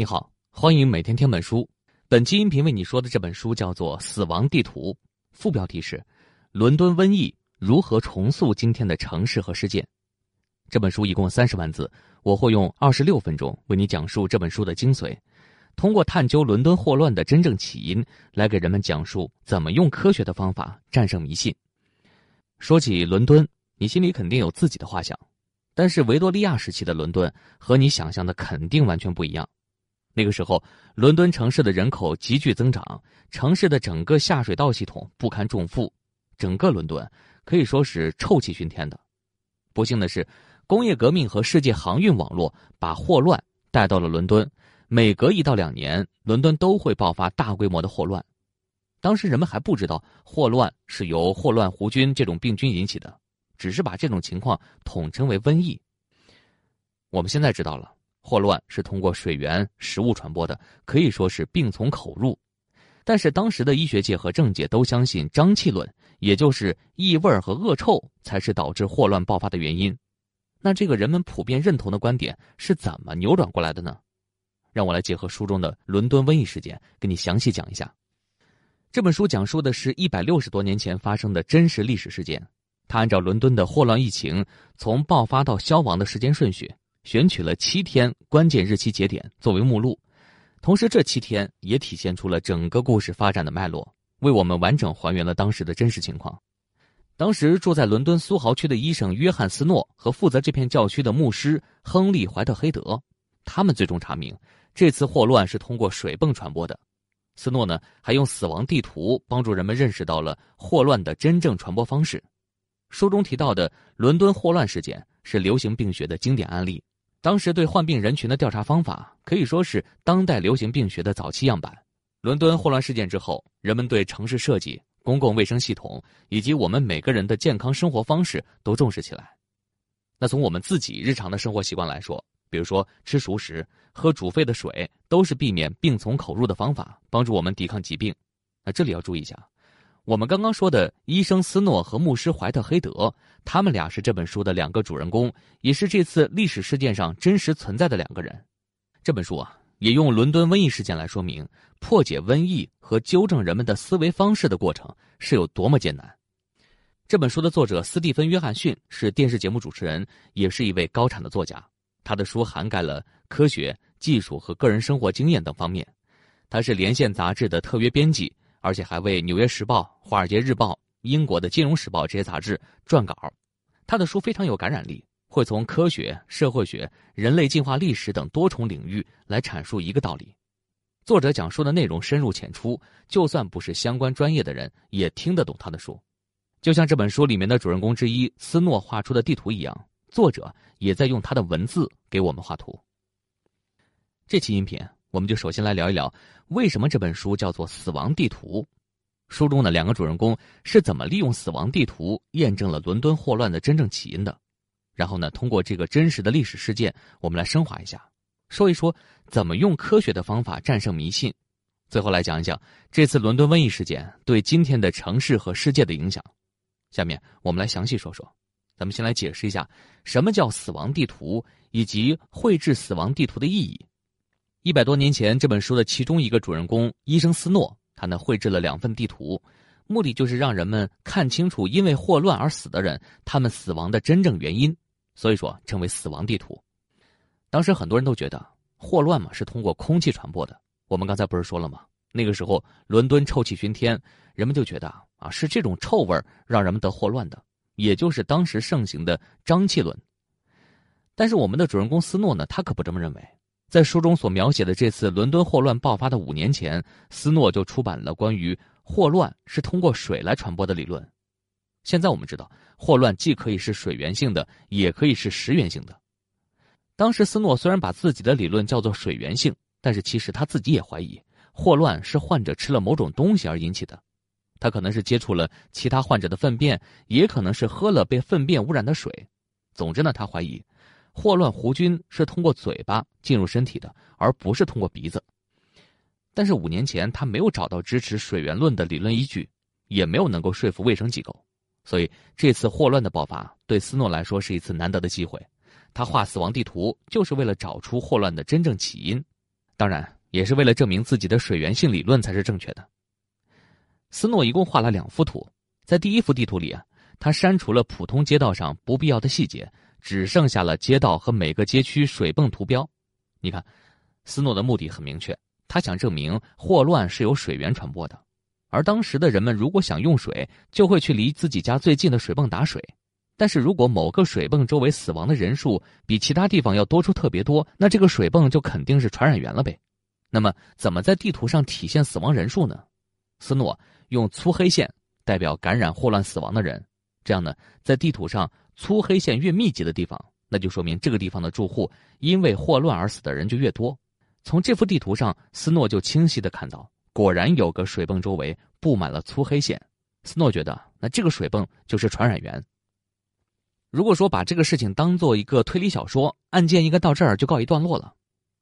你好，欢迎每天听本书。本期音频为你说的这本书叫做《死亡地图》，副标题是《伦敦瘟疫如何重塑今天的城市和世界》。这本书一共三十万字，我会用二十六分钟为你讲述这本书的精髓，通过探究伦敦霍乱的真正起因，来给人们讲述怎么用科学的方法战胜迷信。说起伦敦，你心里肯定有自己的画像，但是维多利亚时期的伦敦和你想象的肯定完全不一样。那个时候，伦敦城市的人口急剧增长，城市的整个下水道系统不堪重负，整个伦敦可以说是臭气熏天的。不幸的是，工业革命和世界航运网络把霍乱带到了伦敦，每隔一到两年，伦敦都会爆发大规模的霍乱。当时人们还不知道霍乱是由霍乱弧菌这种病菌引起的，只是把这种情况统称为瘟疫。我们现在知道了。霍乱是通过水源、食物传播的，可以说是病从口入。但是当时的医学界和政界都相信瘴气论，也就是异味和恶臭才是导致霍乱爆发的原因。那这个人们普遍认同的观点是怎么扭转过来的呢？让我来结合书中的伦敦瘟疫事件，给你详细讲一下。这本书讲述的是一百六十多年前发生的真实历史事件，它按照伦敦的霍乱疫情从爆发到消亡的时间顺序。选取了七天关键日期节点作为目录，同时这七天也体现出了整个故事发展的脉络，为我们完整还原了当时的真实情况。当时住在伦敦苏豪区的医生约翰斯诺和负责这片教区的牧师亨利怀特黑德，他们最终查明这次霍乱是通过水泵传播的。斯诺呢还用死亡地图帮助人们认识到了霍乱的真正传播方式。书中提到的伦敦霍乱事件是流行病学的经典案例。当时对患病人群的调查方法可以说是当代流行病学的早期样板。伦敦霍乱事件之后，人们对城市设计、公共卫生系统以及我们每个人的健康生活方式都重视起来。那从我们自己日常的生活习惯来说，比如说吃熟食、喝煮沸的水，都是避免病从口入的方法，帮助我们抵抗疾病。那这里要注意一下。我们刚刚说的医生斯诺和牧师怀特黑德，他们俩是这本书的两个主人公，也是这次历史事件上真实存在的两个人。这本书啊，也用伦敦瘟疫事件来说明破解瘟疫和纠正人们的思维方式的过程是有多么艰难。这本书的作者斯蒂芬·约翰逊是电视节目主持人，也是一位高产的作家。他的书涵盖了科学技术和个人生活经验等方面。他是《连线》杂志的特约编辑。而且还为《纽约时报》《华尔街日报》、英国的《金融时报》这些杂志撰稿，他的书非常有感染力，会从科学、社会学、人类进化历史等多重领域来阐述一个道理。作者讲述的内容深入浅出，就算不是相关专业的人也听得懂他的书。就像这本书里面的主人公之一斯诺画出的地图一样，作者也在用他的文字给我们画图。这期音频。我们就首先来聊一聊，为什么这本书叫做《死亡地图》。书中的两个主人公是怎么利用死亡地图验证了伦敦霍乱的真正起因的？然后呢，通过这个真实的历史事件，我们来升华一下，说一说怎么用科学的方法战胜迷信。最后来讲一讲这次伦敦瘟疫事件对今天的城市和世界的影响。下面我们来详细说说。咱们先来解释一下什么叫死亡地图，以及绘制死亡地图的意义。一百多年前，这本书的其中一个主人公医生斯诺，他呢绘制了两份地图，目的就是让人们看清楚因为霍乱而死的人，他们死亡的真正原因，所以说称为死亡地图。当时很多人都觉得霍乱嘛是通过空气传播的，我们刚才不是说了吗？那个时候伦敦臭气熏天，人们就觉得啊是这种臭味让人们得霍乱的，也就是当时盛行的瘴气论。但是我们的主人公斯诺呢，他可不这么认为。在书中所描写的这次伦敦霍乱爆发的五年前，斯诺就出版了关于霍乱是通过水来传播的理论。现在我们知道，霍乱既可以是水源性的，也可以是食源性的。当时斯诺虽然把自己的理论叫做水源性，但是其实他自己也怀疑霍乱是患者吃了某种东西而引起的。他可能是接触了其他患者的粪便，也可能是喝了被粪便污染的水。总之呢，他怀疑。霍乱弧菌是通过嘴巴进入身体的，而不是通过鼻子。但是五年前他没有找到支持水源论的理论依据，也没有能够说服卫生机构，所以这次霍乱的爆发对斯诺来说是一次难得的机会。他画死亡地图就是为了找出霍乱的真正起因。当然，也是为了证明自己的水源性理论才是正确的。斯诺一共画了两幅图，在第一幅地图里啊，他删除了普通街道上不必要的细节，只剩下了街道和每个街区水泵图标。你看，斯诺的目的很明确，他想证明霍乱是由水源传播的，而当时的人们如果想用水，就会去离自己家最近的水泵打水。但是如果某个水泵周围死亡的人数比其他地方要多出特别多，那这个水泵就肯定是传染源了呗。那么，怎么在地图上体现死亡人数呢？斯诺用粗黑线代表感染霍乱死亡的人，这样呢，在地图上粗黑线越密集的地方，那就说明这个地方的住户因为霍乱而死的人就越多。从这幅地图上，斯诺就清晰的看到，果然有个水泵周围布满了粗黑线。斯诺觉得，那这个水泵就是传染源。如果说把这个事情当做一个推理小说，案件应该到这儿就告一段落了。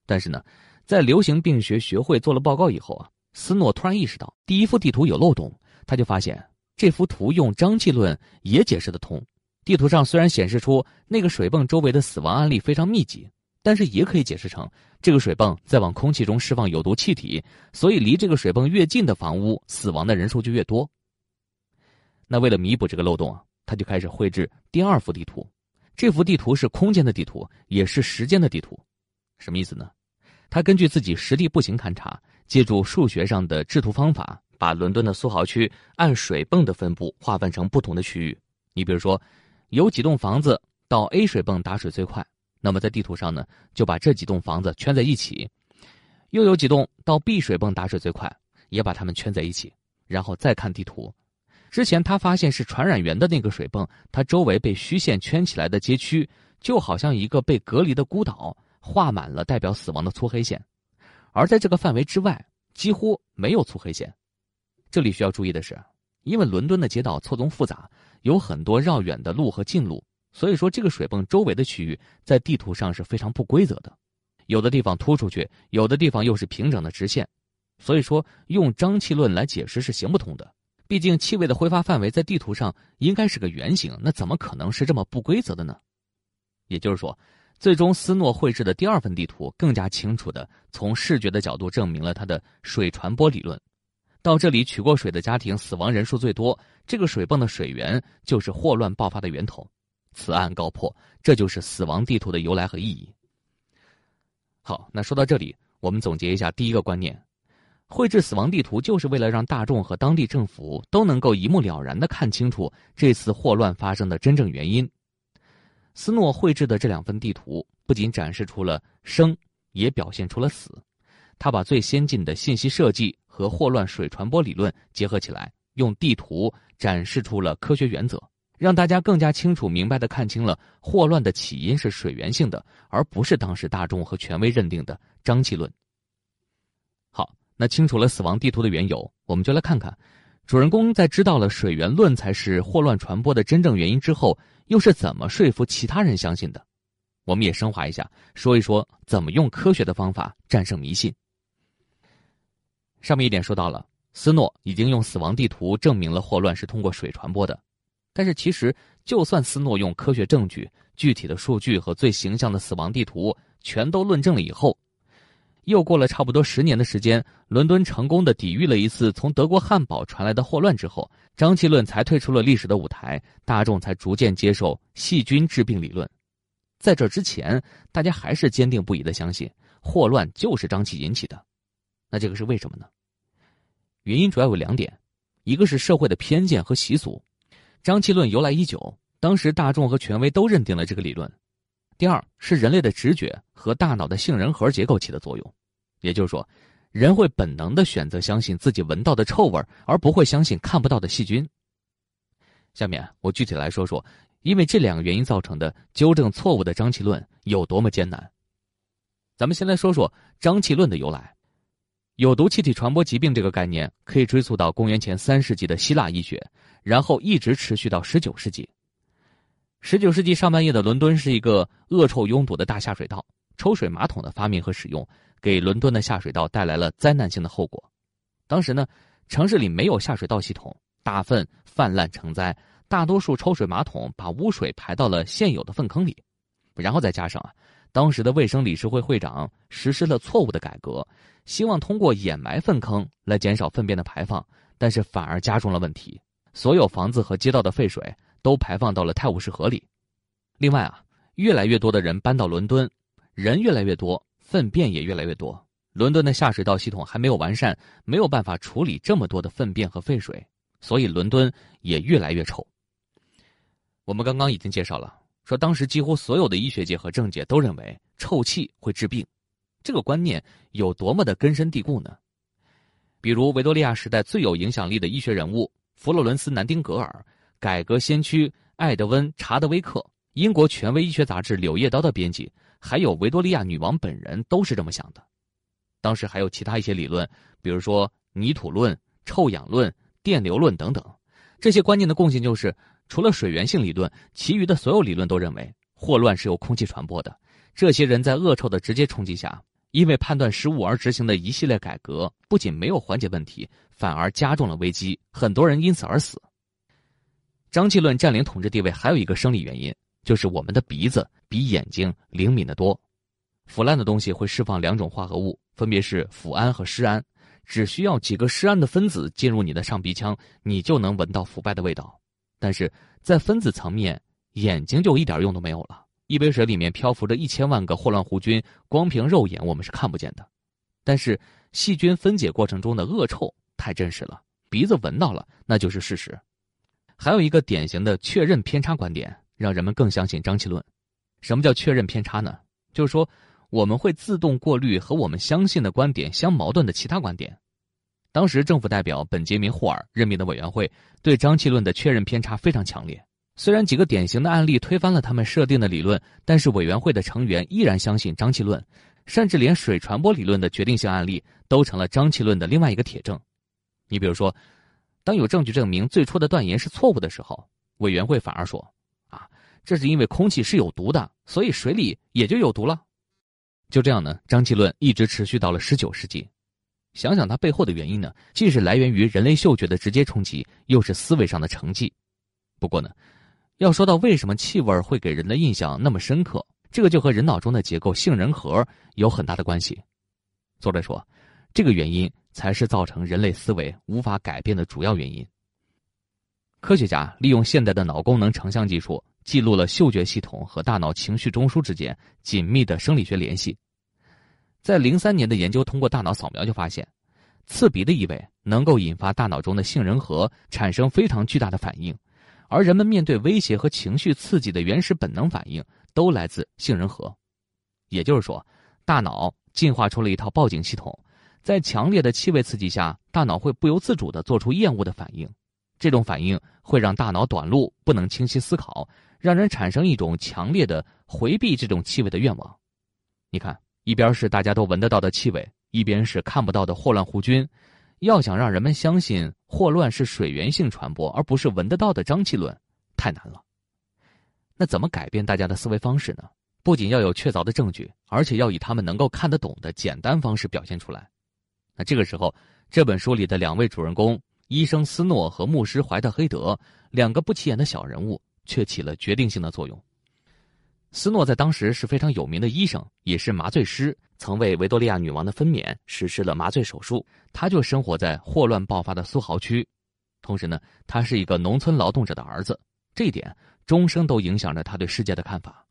但是呢，在流行病学学会做了报告以后啊，斯诺突然意识到第一幅地图有漏洞。他就发现这幅图用瘴气论也解释得通。地图上虽然显示出那个水泵周围的死亡案例非常密集，但是也可以解释成这个水泵在往空气中释放有毒气体，所以离这个水泵越近的房屋死亡的人数就越多。那为了弥补这个漏洞啊。他就开始绘制第二幅地图，这幅地图是空间的地图，也是时间的地图。什么意思呢？他根据自己实地步行勘察，借助数学上的制图方法，把伦敦的苏豪区按水泵的分布划分成不同的区域。你比如说，有几栋房子到 A 水泵打水最快，那么在地图上呢，就把这几栋房子圈在一起；又有几栋到 B 水泵打水最快，也把它们圈在一起。然后再看地图。之前他发现是传染源的那个水泵，它周围被虚线圈起来的街区，就好像一个被隔离的孤岛，画满了代表死亡的粗黑线，而在这个范围之外，几乎没有粗黑线。这里需要注意的是，因为伦敦的街道错综复杂，有很多绕远的路和近路，所以说这个水泵周围的区域在地图上是非常不规则的，有的地方凸出去，有的地方又是平整的直线，所以说用瘴气论来解释是行不通的。毕竟气味的挥发范围在地图上应该是个圆形，那怎么可能是这么不规则的呢？也就是说，最终斯诺绘制的第二份地图更加清楚的从视觉的角度证明了他的水传播理论。到这里取过水的家庭死亡人数最多，这个水泵的水源就是霍乱爆发的源头。此案告破，这就是死亡地图的由来和意义。好，那说到这里，我们总结一下第一个观念。绘制死亡地图就是为了让大众和当地政府都能够一目了然的看清楚这次霍乱发生的真正原因。斯诺绘制的这两份地图不仅展示出了生，也表现出了死。他把最先进的信息设计和霍乱水传播理论结合起来，用地图展示出了科学原则，让大家更加清楚明白的看清了霍乱的起因是水源性的，而不是当时大众和权威认定的瘴气论。好那清楚了死亡地图的缘由，我们就来看看，主人公在知道了水源论才是霍乱传播的真正原因之后，又是怎么说服其他人相信的？我们也升华一下，说一说怎么用科学的方法战胜迷信。上面一点说到了，斯诺已经用死亡地图证明了霍乱是通过水传播的，但是其实就算斯诺用科学证据、具体的数据和最形象的死亡地图全都论证了以后。又过了差不多十年的时间，伦敦成功的抵御了一次从德国汉堡传来的霍乱之后，瘴气论才退出了历史的舞台，大众才逐渐接受细菌致病理论。在这之前，大家还是坚定不移的相信霍乱就是瘴气引起的。那这个是为什么呢？原因主要有两点，一个是社会的偏见和习俗，瘴气论由来已久，当时大众和权威都认定了这个理论。第二是人类的直觉和大脑的杏仁核结构起的作用，也就是说，人会本能的选择相信自己闻到的臭味，而不会相信看不到的细菌。下面我具体来说说，因为这两个原因造成的纠正错误的瘴气论有多么艰难。咱们先来说说瘴气论的由来。有毒气体传播疾病这个概念可以追溯到公元前三世纪的希腊医学，然后一直持续到十九世纪。十九世纪上半叶的伦敦是一个恶臭拥堵的大下水道，抽水马桶的发明和使用给伦敦的下水道带来了灾难性的后果。当时呢，城市里没有下水道系统，大粪泛滥成灾，大多数抽水马桶把污水排到了现有的粪坑里，然后再加上啊，当时的卫生理事会会长实施了错误的改革，希望通过掩埋粪坑来减少粪便的排放，但是反而加重了问题。所有房子和街道的废水都排放到了泰晤士河里。另外啊，越来越多的人搬到伦敦，人越来越多，粪便也越来越多。伦敦的下水道系统还没有完善，没有办法处理这么多的粪便和废水，所以伦敦也越来越臭。我们刚刚已经介绍了。说当时几乎所有的医学界和政界都认为臭气会治病，这个观念有多么的根深蒂固呢？比如维多利亚时代最有影响力的医学人物弗洛伦斯·南丁格尔、改革先驱艾德温·查德威克、英国权威医学杂志《柳叶刀》的编辑，还有维多利亚女王本人都是这么想的。当时还有其他一些理论，比如说泥土论、臭氧论、电流论等等，这些观念的共性就是。除了水源性理论，其余的所有理论都认为霍乱是由空气传播的。这些人在恶臭的直接冲击下，因为判断失误而执行的一系列改革，不仅没有缓解问题，反而加重了危机，很多人因此而死。瘴气论占领统治地位还有一个生理原因，就是我们的鼻子比眼睛灵敏得多，腐烂的东西会释放两种化合物，分别是腐胺和尸胺，只需要几个尸胺的分子进入你的上鼻腔，你就能闻到腐败的味道。但是在分子层面，眼睛就一点用都没有了。一杯水里面漂浮着一千万个霍乱弧菌，光凭肉眼我们是看不见的。但是细菌分解过程中的恶臭太真实了，鼻子闻到了那就是事实。还有一个典型的确认偏差观点，让人们更相信张气论。什么叫确认偏差呢？就是说我们会自动过滤和我们相信的观点相矛盾的其他观点。当时政府代表本杰明·霍尔任命的委员会对瘴气论的确认偏差非常强烈。虽然几个典型的案例推翻了他们设定的理论，但是委员会的成员依然相信瘴气论，甚至连水传播理论的决定性案例都成了瘴气论的另外一个铁证。你比如说，当有证据证明最初的断言是错误的时候，委员会反而说：“啊，这是因为空气是有毒的，所以水里也就有毒了。”就这样呢，瘴气论一直持续到了十九世纪。想想它背后的原因呢，既是来源于人类嗅觉的直接冲击，又是思维上的成绩。不过呢，要说到为什么气味会给人的印象那么深刻，这个就和人脑中的结构杏仁核有很大的关系。作者说，这个原因才是造成人类思维无法改变的主要原因。科学家利用现代的脑功能成像技术，记录了嗅觉系统和大脑情绪中枢之间紧密的生理学联系。在零三年的研究通过大脑扫描就发现，刺鼻的异味能够引发大脑中的杏仁核产生非常巨大的反应，而人们面对威胁和情绪刺激的原始本能反应都来自杏仁核。也就是说，大脑进化出了一套报警系统，在强烈的气味刺激下，大脑会不由自主地做出厌恶的反应，这种反应会让大脑短路，不能清晰思考，让人产生一种强烈的回避这种气味的愿望。你看。一边是大家都闻得到的气味，一边是看不到的霍乱弧菌。要想让人们相信霍乱是水源性传播，而不是闻得到的瘴气论，太难了。那怎么改变大家的思维方式呢？不仅要有确凿的证据，而且要以他们能够看得懂的简单方式表现出来。那这个时候，这本书里的两位主人公——医生斯诺和牧师怀特黑德，两个不起眼的小人物，却起了决定性的作用。斯诺在当时是非常有名的医生，也是麻醉师，曾为维多利亚女王的分娩实施了麻醉手术。他就生活在霍乱爆发的苏豪区，同时呢，他是一个农村劳动者的儿子，这一点终生都影响着他对世界的看法。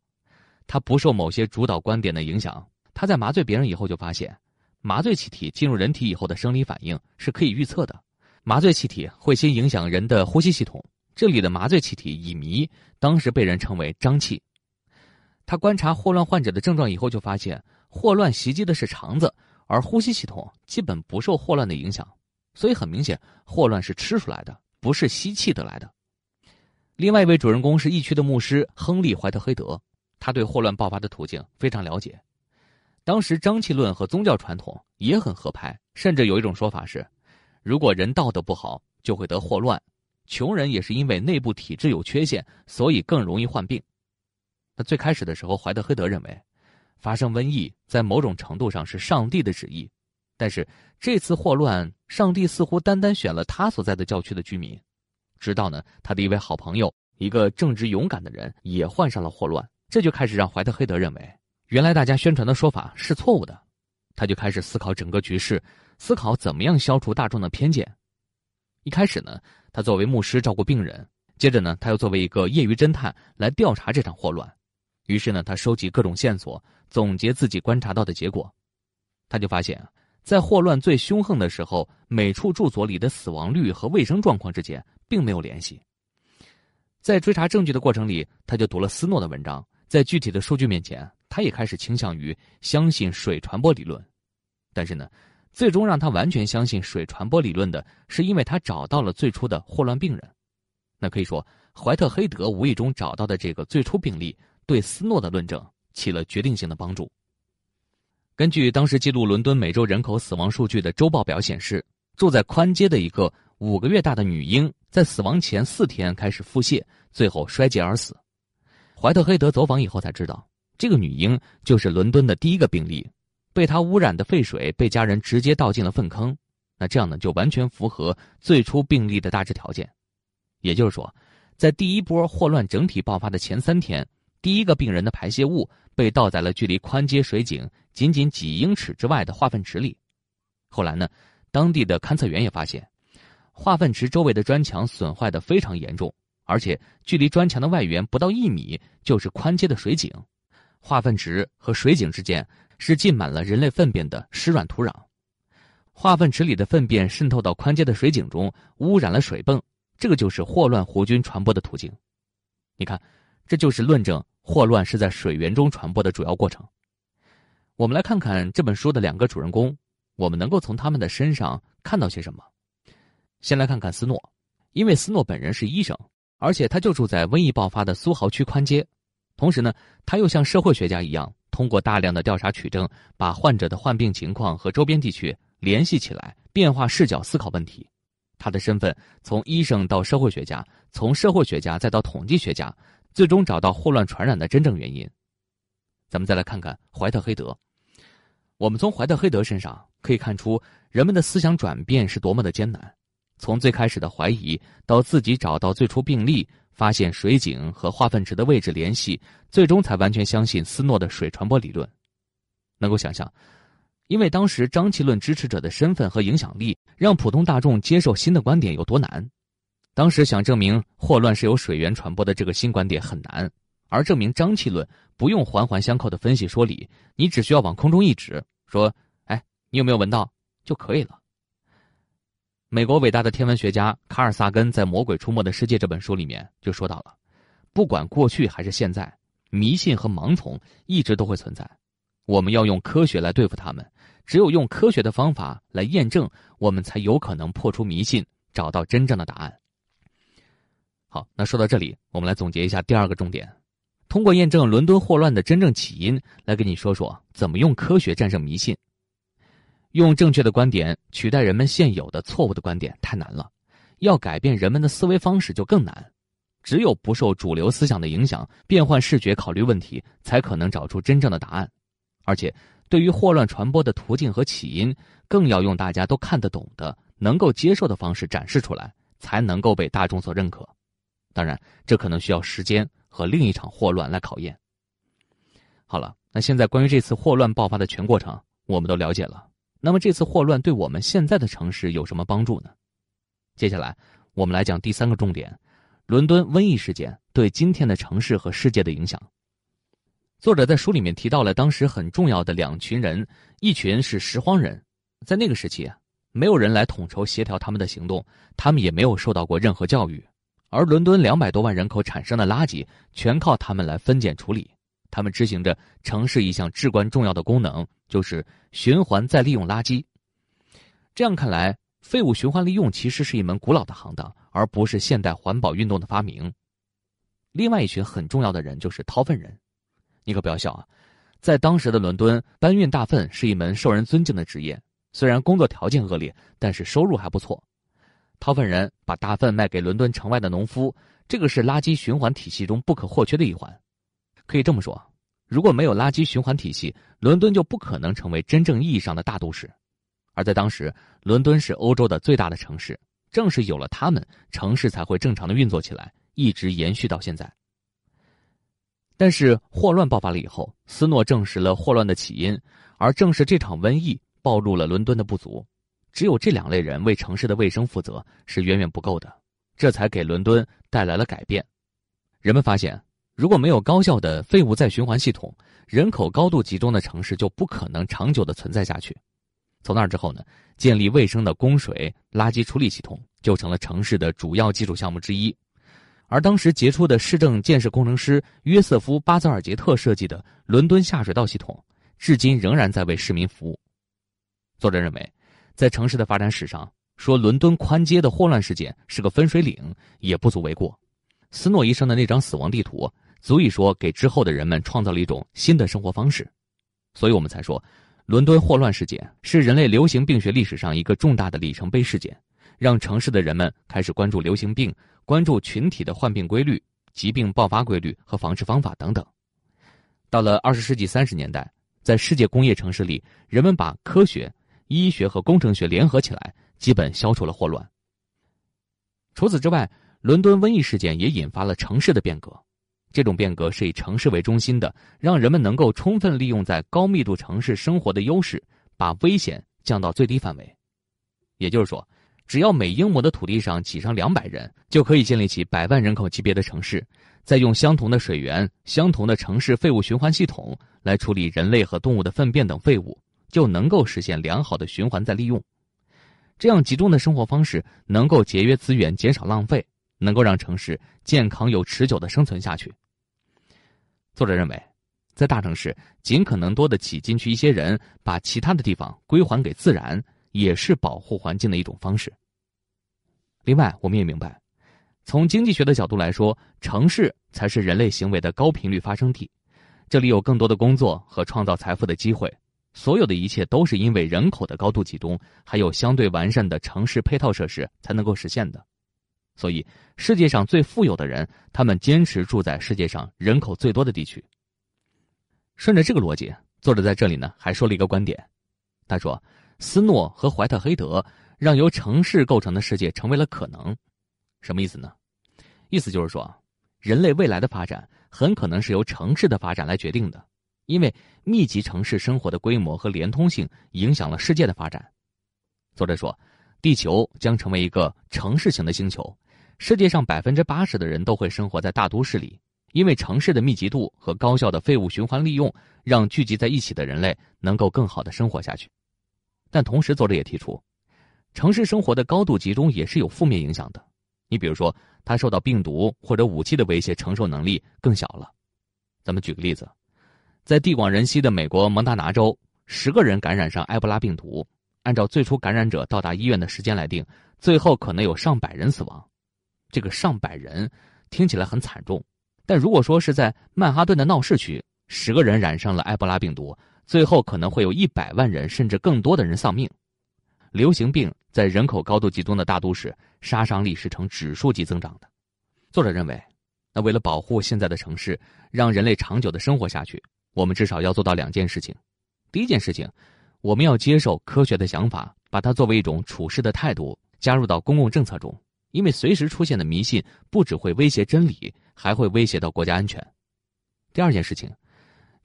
他不受某些主导观点的影响，他在麻醉别人以后就发现，麻醉气体进入人体以后的生理反应是可以预测的。麻醉气体会先影响人的呼吸系统，这里的麻醉气体乙醚，当时被人称为瘴气。他观察霍乱患者的症状以后，就发现霍乱袭击的是肠子，而呼吸系统基本不受霍乱的影响。所以很明显，霍乱是吃出来的，不是吸气得来的。另外一位主人公是疫区的牧师亨利·怀特黑德，他对霍乱爆发的途径非常了解。当时瘴气论和宗教传统也很合拍，甚至有一种说法是：如果人道德不好，就会得霍乱；穷人也是因为内部体质有缺陷，所以更容易患病。那最开始的时候，怀特黑德认为，发生瘟疫在某种程度上是上帝的旨意，但是这次霍乱，上帝似乎单单选了他所在的教区的居民。直到呢，他的一位好朋友，一个正直勇敢的人也患上了霍乱，这就开始让怀特黑德认为，原来大家宣传的说法是错误的，他就开始思考整个局势，思考怎么样消除大众的偏见。一开始呢，他作为牧师照顾病人，接着呢，他又作为一个业余侦探来调查这场霍乱。于是呢，他收集各种线索，总结自己观察到的结果，他就发现，在霍乱最凶横的时候，每处住所里的死亡率和卫生状况之间并没有联系。在追查证据的过程里，他就读了斯诺的文章，在具体的数据面前，他也开始倾向于相信水传播理论。但是呢，最终让他完全相信水传播理论的是，因为他找到了最初的霍乱病人。那可以说，怀特黑德无意中找到的这个最初病例。对斯诺的论证起了决定性的帮助。根据当时记录伦敦每周人口死亡数据的周报表显示，住在宽街的一个五个月大的女婴，在死亡前四天开始腹泻，最后衰竭而死。怀特黑德走访以后才知道，这个女婴就是伦敦的第一个病例，被她污染的废水被家人直接倒进了粪坑。那这样呢，就完全符合最初病例的大致条件。也就是说，在第一波霍乱整体爆发的前三天。第一个病人的排泄物被倒在了距离宽街水井仅仅几英尺之外的化粪池里。后来呢，当地的勘测员也发现，化粪池周围的砖墙损坏的非常严重，而且距离砖墙的外缘不到一米就是宽街的水井。化粪池和水井之间是浸满了人类粪便的湿软土壤，化粪池里的粪便渗透到宽街的水井中，污染了水泵。这个就是霍乱弧菌传播的途径。你看，这就是论证。霍乱是在水源中传播的主要过程。我们来看看这本书的两个主人公，我们能够从他们的身上看到些什么。先来看看斯诺，因为斯诺本人是医生，而且他就住在瘟疫爆发的苏豪区宽街。同时呢，他又像社会学家一样，通过大量的调查取证，把患者的患病情况和周边地区联系起来，变化视角思考问题。他的身份从医生到社会学家，从社会学家再到统计学家。最终找到霍乱传染的真正原因。咱们再来看看怀特黑德。我们从怀特黑德身上可以看出，人们的思想转变是多么的艰难。从最开始的怀疑，到自己找到最初病例，发现水井和化粪池的位置联系，最终才完全相信斯诺的水传播理论。能够想象，因为当时瘴气论支持者的身份和影响力，让普通大众接受新的观点有多难。当时想证明霍乱是由水源传播的这个新观点很难，而证明瘴气论不用环环相扣的分析说理，你只需要往空中一指，说：“哎，你有没有闻到？”就可以了。美国伟大的天文学家卡尔萨根在《魔鬼出没的世界》这本书里面就说到了，不管过去还是现在，迷信和盲从一直都会存在，我们要用科学来对付他们，只有用科学的方法来验证，我们才有可能破除迷信，找到真正的答案。好，那说到这里，我们来总结一下第二个重点：通过验证伦敦霍乱的真正起因，来跟你说说怎么用科学战胜迷信。用正确的观点取代人们现有的错误的观点太难了，要改变人们的思维方式就更难。只有不受主流思想的影响，变换视觉考虑问题，才可能找出真正的答案。而且，对于霍乱传播的途径和起因，更要用大家都看得懂的、能够接受的方式展示出来，才能够被大众所认可。当然，这可能需要时间和另一场霍乱来考验。好了，那现在关于这次霍乱爆发的全过程，我们都了解了。那么这次霍乱对我们现在的城市有什么帮助呢？接下来我们来讲第三个重点：伦敦瘟疫事件对今天的城市和世界的影响。作者在书里面提到了当时很重要的两群人，一群是拾荒人，在那个时期，没有人来统筹协调他们的行动，他们也没有受到过任何教育。而伦敦两百多万人口产生的垃圾，全靠他们来分拣处理。他们执行着城市一项至关重要的功能，就是循环再利用垃圾。这样看来，废物循环利用其实是一门古老的行当，而不是现代环保运动的发明。另外一群很重要的人就是掏粪人。你可不要笑啊，在当时的伦敦，搬运大粪是一门受人尊敬的职业。虽然工作条件恶劣，但是收入还不错。掏粪人把大粪卖给伦敦城外的农夫，这个是垃圾循环体系中不可或缺的一环。可以这么说，如果没有垃圾循环体系，伦敦就不可能成为真正意义上的大都市。而在当时，伦敦是欧洲的最大的城市，正是有了他们，城市才会正常的运作起来，一直延续到现在。但是霍乱爆发了以后，斯诺证实了霍乱的起因，而正是这场瘟疫暴露了伦敦的不足。只有这两类人为城市的卫生负责是远远不够的，这才给伦敦带来了改变。人们发现，如果没有高效的废物再循环系统，人口高度集中的城市就不可能长久的存在下去。从那之后呢，建立卫生的供水、垃圾处理系统就成了城市的主要基础项目之一。而当时杰出的市政建设工程师约瑟夫·巴泽尔杰特设计的伦敦下水道系统，至今仍然在为市民服务。作者认为，在城市的发展史上，说伦敦宽街的霍乱事件是个分水岭，也不足为过。斯诺医生的那张死亡地图，足以说给之后的人们创造了一种新的生活方式。所以我们才说，伦敦霍乱事件是人类流行病学历史上一个重大的里程碑事件，让城市的人们开始关注流行病。关注群体的患病规律、疾病爆发规律和防治方法等等。到了二十世纪三十年代，在世界工业城市里，人们把科学、医学和工程学联合起来，基本消除了霍乱。除此之外，伦敦瘟疫事件也引发了城市的变革。这种变革是以城市为中心的，让人们能够充分利用在高密度城市生活的优势，把危险降到最低范围。也就是说。只要每英亩的土地上挤上两百人，就可以建立起百万人口级别的城市。再用相同的水源、相同的城市废物循环系统来处理人类和动物的粪便等废物，就能够实现良好的循环再利用。这样集中的生活方式能够节约资源、减少浪费，能够让城市健康又持久的生存下去。作者认为，在大城市尽可能多的挤进去一些人，把其他的地方归还给自然。也是保护环境的一种方式。另外，我们也明白，从经济学的角度来说，城市才是人类行为的高频率发生地，这里有更多的工作和创造财富的机会。所有的一切都是因为人口的高度集中，还有相对完善的城市配套设施才能够实现的。所以，世界上最富有的人，他们坚持住在世界上人口最多的地区。顺着这个逻辑，作者在这里呢还说了一个观点，他说。斯诺和怀特黑德让由城市构成的世界成为了可能，什么意思呢？意思就是说，人类未来的发展很可能是由城市的发展来决定的，因为密集城市生活的规模和连通性影响了世界的发展。作者说，地球将成为一个城市型的星球，世界上百分之八十的人都会生活在大都市里，因为城市的密集度和高效的废物循环利用，让聚集在一起的人类能够更好的生活下去。但同时，作者也提出，城市生活的高度集中也是有负面影响的。你比如说，它受到病毒或者武器的威胁承受能力更小了。咱们举个例子，在地广人稀的美国蒙大拿州，十个人感染上埃博拉病毒，按照最初感染者到达医院的时间来定，最后可能有上百人死亡。这个上百人听起来很惨重，但如果说是在曼哈顿的闹市区，十个人染上了埃博拉病毒。最后可能会有一百万人甚至更多的人丧命。流行病在人口高度集中的大都市，杀伤力是呈指数级增长的。作者认为，那为了保护现在的城市，让人类长久的生活下去，我们至少要做到两件事情。第一件事情，我们要接受科学的想法，把它作为一种处事的态度加入到公共政策中，因为随时出现的迷信不只会威胁真理，还会威胁到国家安全。第二件事情。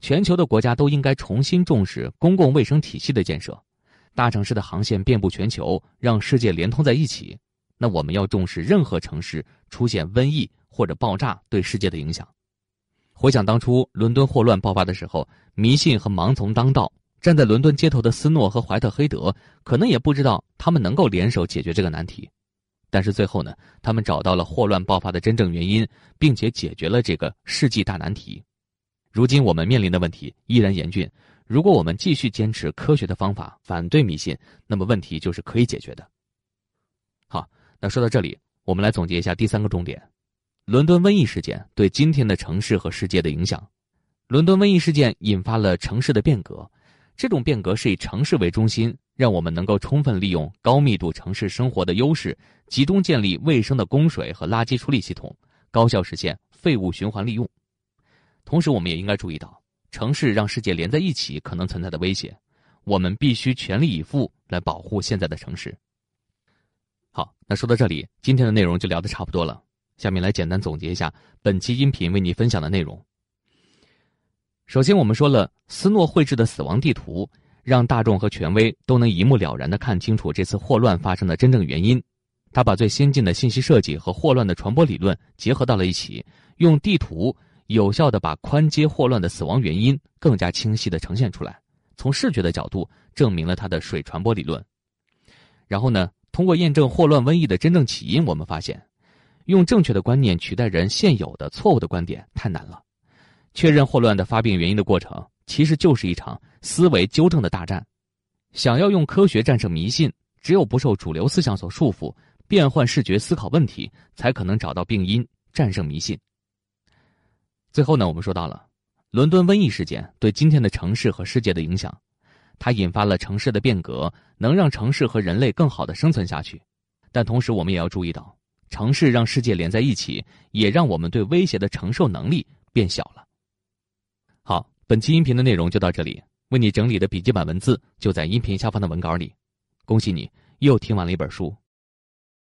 全球的国家都应该重新重视公共卫生体系的建设，大城市的航线遍布全球，让世界连通在一起。那我们要重视任何城市出现瘟疫或者爆炸对世界的影响。回想当初伦敦霍乱爆发的时候，迷信和盲从当道，站在伦敦街头的斯诺和怀特黑德可能也不知道他们能够联手解决这个难题，但是最后呢，他们找到了霍乱爆发的真正原因，并且解决了这个世纪大难题。如今我们面临的问题依然严峻，如果我们继续坚持科学的方法，反对迷信，那么问题就是可以解决的。好，那说到这里，我们来总结一下第三个重点：伦敦瘟疫事件对今天的城市和世界的影响。伦敦瘟疫事件引发了城市的变革，这种变革是以城市为中心，让我们能够充分利用高密度城市生活的优势，集中建立卫生的供水和垃圾处理系统，高效实现废物循环利用。同时，我们也应该注意到，城市让世界连在一起可能存在的威胁，我们必须全力以赴来保护现在的城市。好，那说到这里，今天的内容就聊得差不多了。下面来简单总结一下本期音频为你分享的内容。首先，我们说了，斯诺绘制的死亡地图，让大众和权威都能一目了然的看清楚这次霍乱发生的真正原因。他把最先进的信息设计和霍乱的传播理论结合到了一起，用地图有效的把宽街霍乱的死亡原因更加清晰的呈现出来，从视觉的角度证明了他的水传播理论。然后呢，通过验证霍乱瘟疫的真正起因，我们发现，用正确的观念取代人现有的错误的观点太难了。确认霍乱的发病原因的过程，其实就是一场思维纠正的大战。想要用科学战胜迷信，只有不受主流思想所束缚。变换视觉思考问题，才可能找到病因，战胜迷信。最后呢，我们说到了伦敦瘟疫事件对今天的城市和世界的影响，它引发了城市的变革，能让城市和人类更好的生存下去。但同时，我们也要注意到，城市让世界连在一起，也让我们对威胁的承受能力变小了。好，本期音频的内容就到这里，为你整理的笔记本文字就在音频下方的文稿里。恭喜你又听完了一本书。